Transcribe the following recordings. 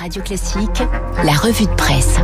Radio Classique, la revue de presse.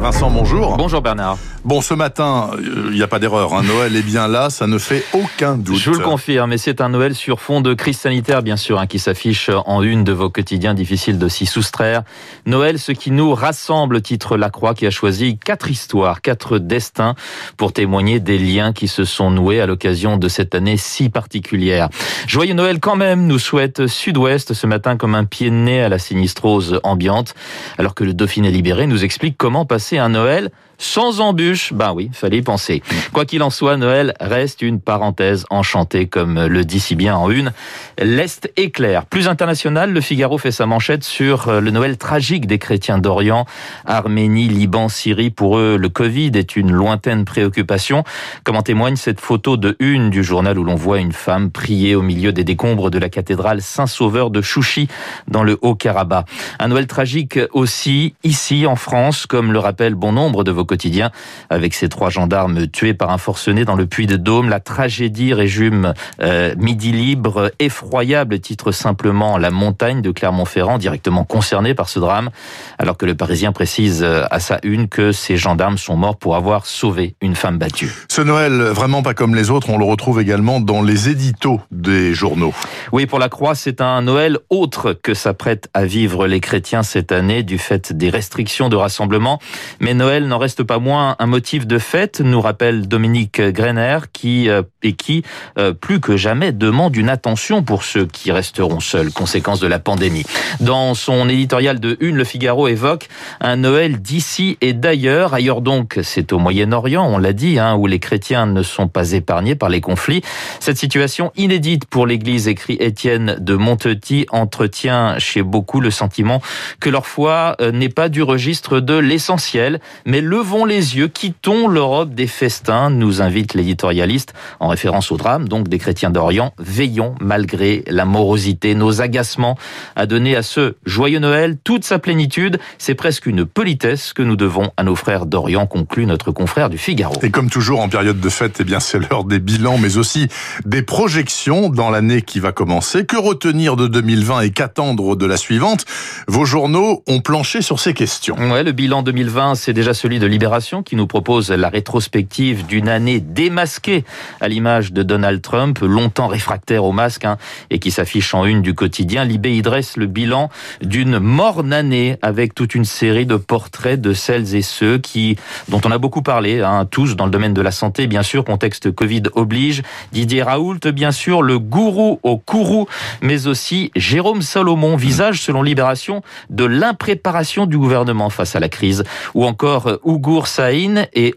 Vincent, bonjour. Bonjour Bernard. Bon, ce matin, il n'y a pas d'erreur. hein. Noël est bien là, ça ne fait aucun doute. Je vous le confirme, et c'est un Noël sur fond de crise sanitaire, bien sûr, hein, qui s'affiche en une de vos quotidiens, difficile de s'y soustraire. Noël, ce qui nous rassemble, titre La Croix, qui a choisi quatre histoires, quatre destins pour témoigner des liens qui se sont noués à l'occasion de cette année si particulière. Joyeux Noël quand même, nous souhaite Sud-Ouest ce matin comme un pied de nez à la sinistrose ambiante, alors que le Dauphiné libéré nous explique comment passer un Noël sans embûche, ben oui, fallait y penser. Quoi qu'il en soit, Noël reste une parenthèse enchantée, comme le dit si bien en une. L'Est est clair. Plus international, le Figaro fait sa manchette sur le Noël tragique des chrétiens d'Orient. Arménie, Liban, Syrie, pour eux, le Covid est une lointaine préoccupation, comme en témoigne cette photo de une du journal où l'on voit une femme prier au milieu des décombres de la cathédrale Saint-Sauveur de Chouchi, dans le Haut-Karabakh. Un Noël tragique aussi, ici, en France, comme le rappelle bon nombre de vos quotidien avec ces trois gendarmes tués par un forcené dans le puits de Dôme. La tragédie résume euh, Midi Libre, effroyable, titre simplement La montagne de Clermont-Ferrand, directement concernée par ce drame, alors que le Parisien précise euh, à sa une que ces gendarmes sont morts pour avoir sauvé une femme battue. Ce Noël, vraiment pas comme les autres, on le retrouve également dans les éditos des journaux. Oui, pour la Croix, c'est un Noël autre que s'apprêtent à vivre les chrétiens cette année du fait des restrictions de rassemblement. Mais Noël n'en reste pas moins un motif de fête, nous rappelle Dominique Greiner, qui euh, et qui euh, plus que jamais demande une attention pour ceux qui resteront seuls, conséquence de la pandémie. Dans son éditorial de une, Le Figaro évoque un Noël d'ici et d'ailleurs. Ailleurs donc, c'est au Moyen-Orient, on l'a dit, hein, où les chrétiens ne sont pas épargnés par les conflits. Cette situation inédite pour l'Église, écrit Étienne de Montetti, entretient chez beaucoup le sentiment que leur foi euh, n'est pas du registre de l'essentiel, mais levons les yeux, quittons l'Europe des festins, nous invite l'éditorialiste, en référence au drame, donc des chrétiens d'Orient, veillons malgré la morosité, nos agacements, à donner à ce joyeux Noël toute sa plénitude. C'est presque une politesse que nous devons à nos frères d'Orient, conclut notre confrère du Figaro. Et comme toujours en période de fête, eh bien c'est l'heure des bilans, mais aussi des projections dans l'année qui va commencer. Que retenir de 2020 et qu'attendre de la suivante? Vos journaux ont planché sur ces questions. Ouais, le bilan 2020, c'est déjà celui de Libération qui nous propose la rétrospective d'une année démasquée à l'image de Donald Trump, longtemps réfractaire au masque hein, et qui s'affiche en une du quotidien. Libé y dresse le bilan d'une morne année avec toute une série de portraits de celles et ceux qui, dont on a beaucoup parlé, hein, tous dans le domaine de la santé, bien sûr, contexte Covid oblige. Didier Raoult, bien sûr, le gourou au courroux, mais aussi Jérôme Salomon, visage selon Libération de l'impréparation du gouvernement face à la crise, ou encore Ougour Saïn et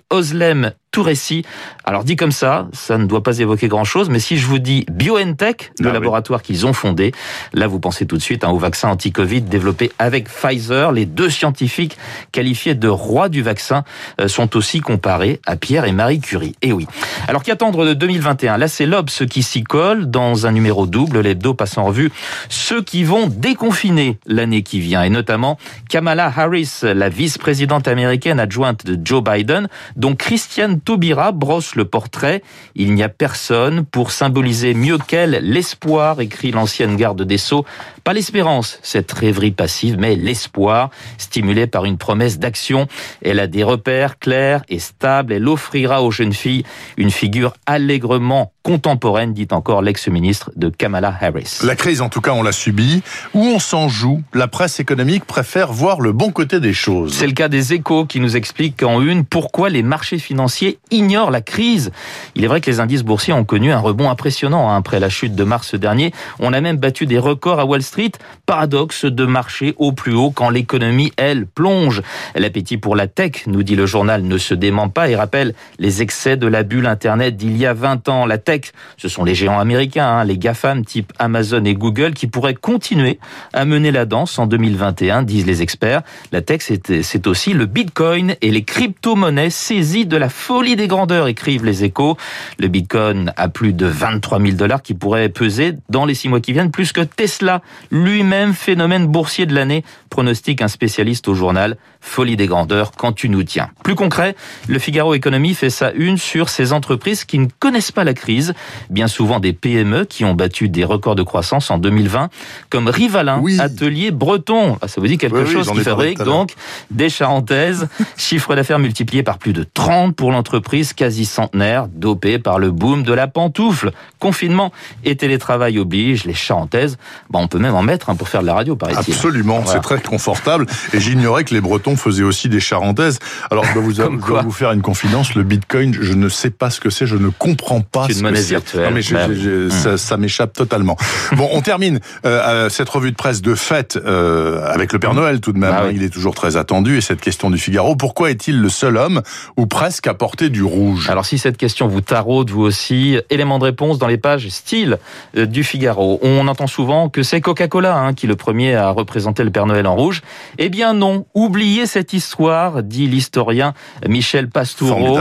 Oslem Touressi. Alors dit comme ça, ça ne doit pas évoquer grand-chose, mais si je vous dis BioNTech, le Ah oui. laboratoire qu'ils ont fondé, là vous pensez tout de suite hein, au vaccin anti-Covid développé avec Pfizer. Les deux scientifiques qualifiés de rois du vaccin euh, sont aussi comparés à Pierre et Marie Curie. Et oui. Alors qu'attendre de 2021 Là c'est l'Obs qui s'y colle dans un numéro double, l'hebdo passe en revue ceux qui vont déconfiner l'année qui vient, et notamment Kamala Harris, la vice-présidente américaine adjointe de Joe Biden, dont Christiane Taubira brosse le portrait. Il n'y a personne pour symboliser mieux qu'elle l'espoir, écrit l'ancienne garde des Sceaux. Pas l'espérance, cette rêverie passive, mais l'espoir, stimulé par une promesse d'action. Elle a des repères clairs et stables. Elle offrira aux jeunes filles une figure allègrement contemporaine, dit encore l'ex-ministre de Kamala Harris. La crise, en tout cas, on l'a subie. Où on s'en joue, la presse économique préfère voir le bon côté des choses. C'est le cas des échos qui nous explique en une pourquoi les marchés financiers ignorent la crise. Il est vrai que les indices boursiers ont connu un rebond impressionnant hein, après la chute de mars dernier. On a même battu des records à Wall Street. Paradoxe de marché au plus haut quand l'économie, elle, plonge. L'appétit pour la tech, nous dit le journal, ne se dément pas et rappelle les excès de la bulle Internet d'il y a 20 ans. La tech, ce sont les géants américains, hein, les GAFAM type Amazon et Google qui pourraient continuer à mener la danse en 2021, disent les experts. La tech, c'est aussi le bitcoin et les crypto-monnaies saisies de la folie des grandeurs, écrivent les échos. Le bitcoin a plus de 23 000 dollars qui pourraient peser dans les six mois qui viennent plus que Tesla, lui-même phénomène boursier de l'année, pronostique un spécialiste au journal Folie des grandeurs quand tu nous tiens. Plus concret, le Figaro Économie fait sa une sur ces entreprises qui ne connaissent pas la crise, bien souvent des PME qui ont battu des records de croissance en 2020, comme Rivalin, atelier breton. Ah, ça vous dit quelque chose qui fabrique donc des charentaises, chiffre d'affaires multiplié par plus de 30 pour l'entreprise quasi centenaire, dopée par le boom de la pantoufle. Confinement et télétravail oblige, les charentaises, bah, on peut même en mettre hein, pour faire de la radio, paraît-il. Absolument, c'est très confortable. Et j'ignorais que les Bretons faisaient aussi des charentaises. Alors, je dois vous, vous faire une confidence, le Bitcoin, je ne sais pas ce que c'est, je ne comprends pas ce que c'est. Non, mais hmm. ça, m'échappe totalement. bon, on termine euh, cette revue de presse de fête euh, avec le Père Noël tout de même. Ah hein. Il est toujours très attendu. Et cette question du Figaro, pourquoi est-il le seul homme, ou presque, à porter du rouge? Alors, si cette question vous taraude, vous aussi, élément de réponse dans les pages style euh, du Figaro. On entend souvent que c'est Coca-Cola hein, qui est le premier à représenter le Père Noël en rouge. Eh bien non, oubliez cette histoire, dit l'historien Michel Pastoureau.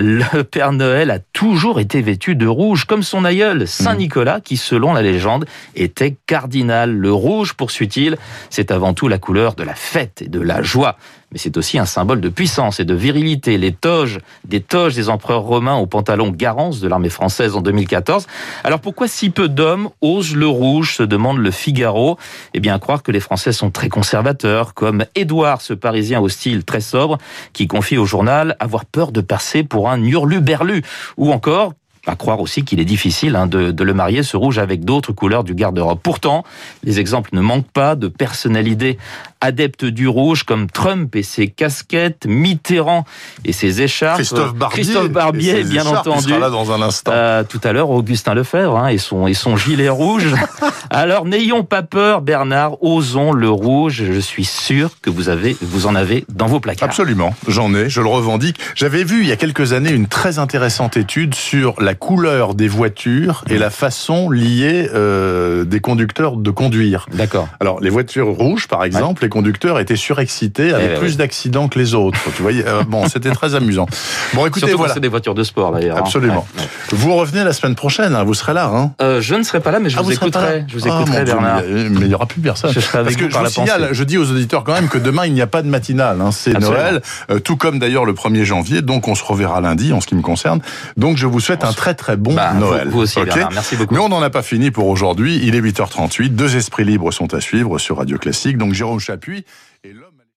Le Père Noël a toujours été vêtu de rouge, comme son aïeul Saint Nicolas, qui selon la légende était cardinal. Le rouge, poursuit-il, c'est avant tout la couleur de la fête et de la joie mais c'est aussi un symbole de puissance et de virilité. Les toges, des toges des empereurs romains aux pantalons Garance de l'armée française en 2014. Alors pourquoi si peu d'hommes osent le rouge, se demande le Figaro Eh bien, croire que les Français sont très conservateurs, comme Édouard, ce Parisien au style très sobre, qui confie au journal avoir peur de passer pour un hurluberlu, ou encore à croire aussi qu'il est difficile hein, de, de, le marier, ce rouge, avec d'autres couleurs du garde-robe. Pourtant, les exemples ne manquent pas de personnalités adeptes du rouge, comme Trump et ses casquettes, Mitterrand et ses écharpes, Christophe Barbier, Christophe Barbier bien entendu. Sera là dans un instant. Euh, tout à l'heure, Augustin Lefebvre hein, et, son, et son gilet rouge. Alors, n'ayons pas peur, Bernard, osons le rouge. Je suis sûr que vous, avez, vous en avez dans vos placards. Absolument, j'en ai, je le revendique. J'avais vu il y a quelques années une très intéressante étude sur la la couleur des voitures et la façon liée euh, des conducteurs de conduire. D'accord. Alors les voitures rouges, par exemple, les conducteurs étaient surexcités, avaient eh plus d'accidents que les autres. Tu voyais, euh, bon, c'était très amusant. Bon, écoutez, Surtout voilà. C'est des voitures de sport d'ailleurs. Hein. Absolument. Vous revenez la semaine prochaine, hein, vous serez là. Hein euh, je ne serai pas là, mais je ah, vous, écouterai. Je vous ah, écouterai, Bernard. mais il n'y aura plus personne. Je serai avec Parce que je signale, je dis aux auditeurs quand même que demain il n'y a pas de matinale. Hein. C'est Noël, tout comme d'ailleurs le 1er janvier. Donc on se reverra lundi en ce qui me concerne. Donc je vous souhaite un très très bon bah, Noël. Vous, aussi, Merci beaucoup. Mais on n'en a pas fini pour aujourd'hui. Il est 8h38. Deux esprits libres sont à suivre sur Radio Classique. Donc Jérôme Chapuis et